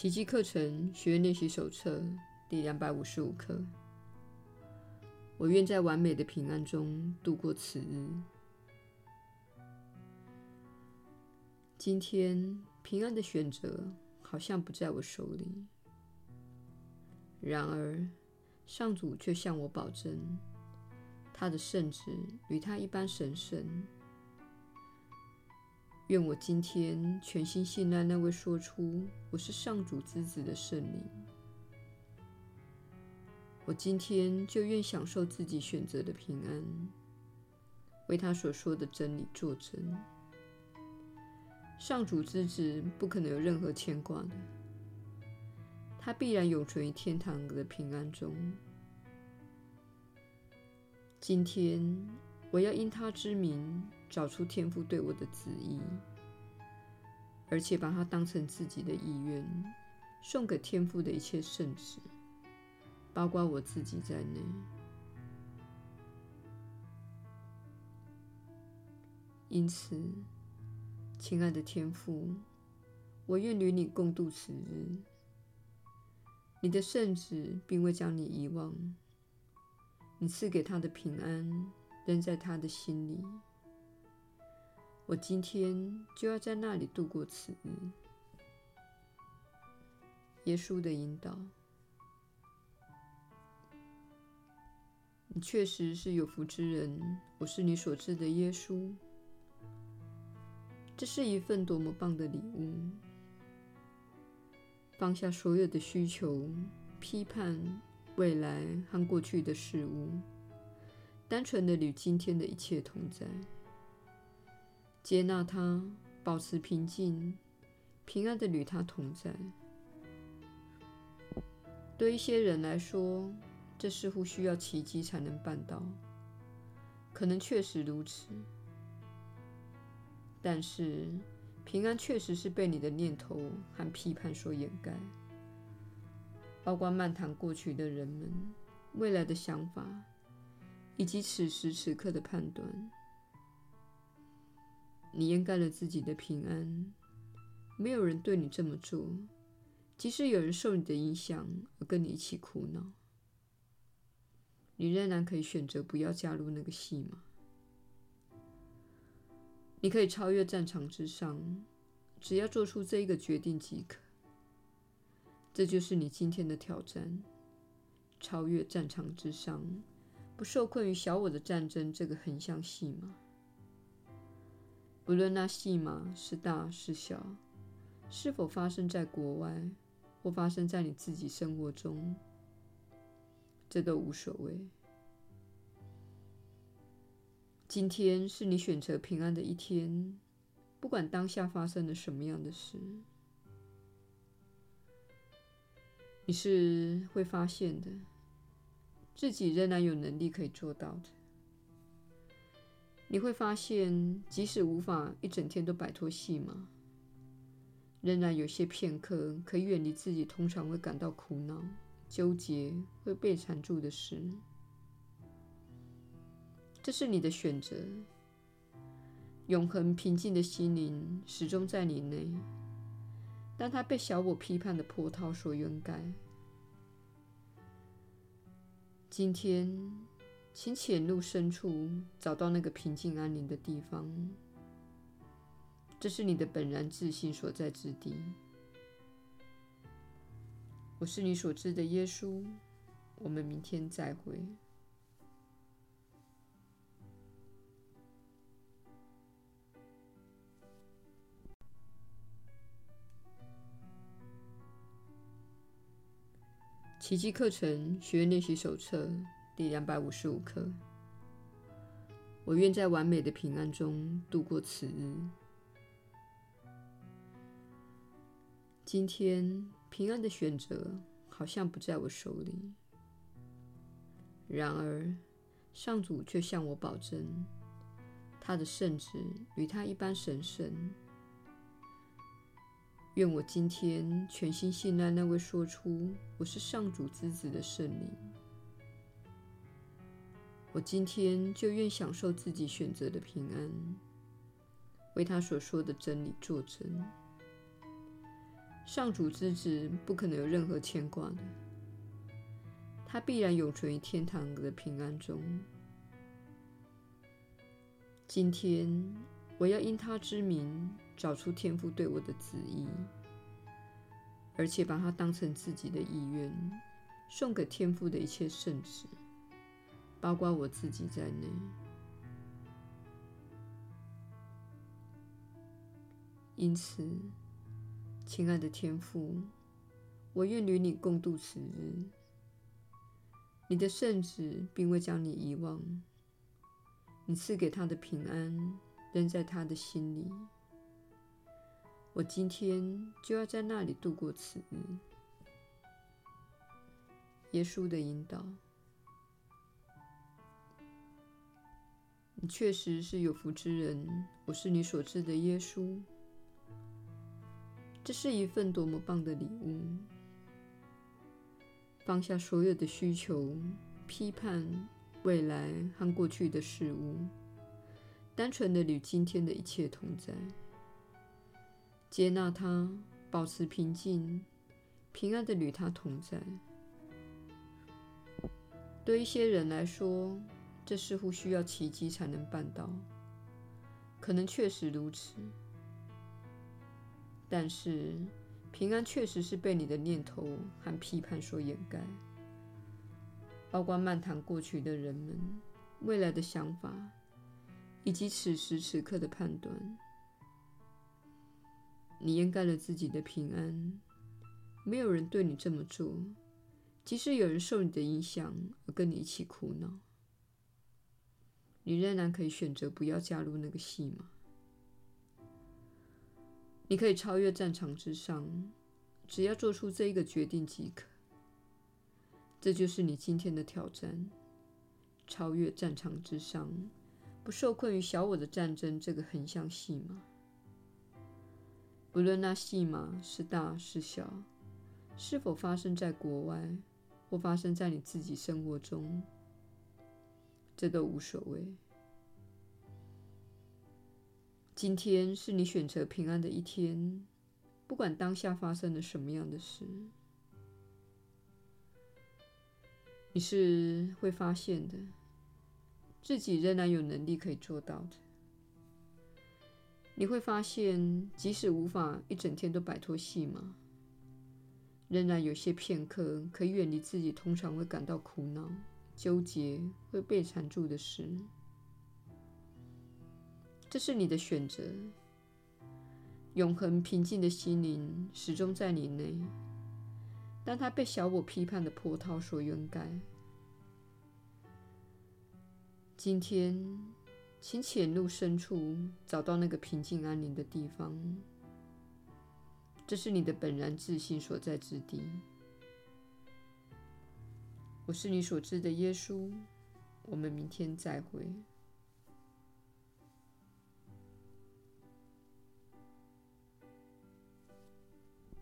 奇迹课程学员练习手册第两百五十五课。我愿在完美的平安中度过此日。今天平安的选择好像不在我手里，然而上主却向我保证，他的圣旨与他一般神圣。愿我今天全心信赖那位说出我是上主之子的圣灵。我今天就愿享受自己选择的平安，为他所说的真理作证。上主之子不可能有任何牵挂的，他必然永存于天堂的平安中。今天，我要因他之名找出天父对我的旨意，而且把它当成自己的意愿，送给天父的一切圣旨。包括我自己在内，因此，亲爱的天父，我愿与你共度此日。你的圣旨并未将你遗忘，你赐给他的平安仍在他的心里。我今天就要在那里度过此日。耶稣的引导。你确实是有福之人，我是你所知的耶稣。这是一份多么棒的礼物！放下所有的需求、批判、未来和过去的事物，单纯的与今天的一切同在，接纳它，保持平静，平安的与它同在。对一些人来说，这似乎需要奇迹才能办到，可能确实如此。但是，平安确实是被你的念头和批判所掩盖，包括漫谈过去的人们、未来的想法，以及此时此刻的判断。你掩盖了自己的平安，没有人对你这么做，即使有人受你的影响而跟你一起苦恼。你仍然可以选择不要加入那个戏码。你可以超越战场之上，只要做出这一个决定即可。这就是你今天的挑战：超越战场之上，不受困于小我的战争这个横向戏码。不论那戏码是大是小，是否发生在国外，或发生在你自己生活中。这都无所谓。今天是你选择平安的一天，不管当下发生了什么样的事，你是会发现的，自己仍然有能力可以做到的。你会发现，即使无法一整天都摆脱戏码，仍然有些片刻可以远离自己通常会感到苦恼。纠结会被缠住的事，这是你的选择。永恒平静的心灵始终在你内，但它被小我批判的波涛所掩盖。今天，请潜入深处，找到那个平静安宁的地方。这是你的本然自信所在之地。我是你所知的耶稣，我们明天再会。奇迹课程学员练习手册第两百五十五课。我愿在完美的平安中度过此日。今天。平安的选择好像不在我手里，然而上主却向我保证，他的圣旨与他一般神圣。愿我今天全心信赖那位说出我是上主之子的圣灵。我今天就愿享受自己选择的平安，为他所说的真理作证。上主之子不可能有任何牵挂的，他必然永存于天堂的平安中。今天，我要因他之名找出天父对我的旨意，而且把它当成自己的意愿，送给天父的一切圣旨，包括我自己在内。因此，亲爱的天父，我愿与你共度此日。你的圣子并未将你遗忘，你赐给他的平安仍在他的心里。我今天就要在那里度过此日。耶稣的引导，你确实是有福之人。我是你所知的耶稣。这是一份多么棒的礼物！放下所有的需求、批判、未来和过去的事物，单纯的与今天的一切同在，接纳它，保持平静，平安的与它同在。对一些人来说，这似乎需要奇迹才能办到，可能确实如此。但是，平安确实是被你的念头和批判所掩盖，包括漫谈过去的人们、未来的想法，以及此时此刻的判断。你掩盖了自己的平安，没有人对你这么做，即使有人受你的影响而跟你一起苦恼，你仍然可以选择不要加入那个戏码。你可以超越战场之上，只要做出这一个决定即可。这就是你今天的挑战：超越战场之上，不受困于小我的战争这个横向戏码。不论那戏码是大是小，是否发生在国外，或发生在你自己生活中，这都无所谓。今天是你选择平安的一天，不管当下发生了什么样的事，你是会发现的，自己仍然有能力可以做到的。你会发现，即使无法一整天都摆脱戏码，仍然有些片刻可以远离自己通常会感到苦恼、纠结、会被缠住的事。这是你的选择。永恒平静的心灵始终在你内，但它被小我批判的波涛所掩盖。今天，请潜入深处，找到那个平静安宁的地方。这是你的本然自信所在之地。我是你所知的耶稣。我们明天再会。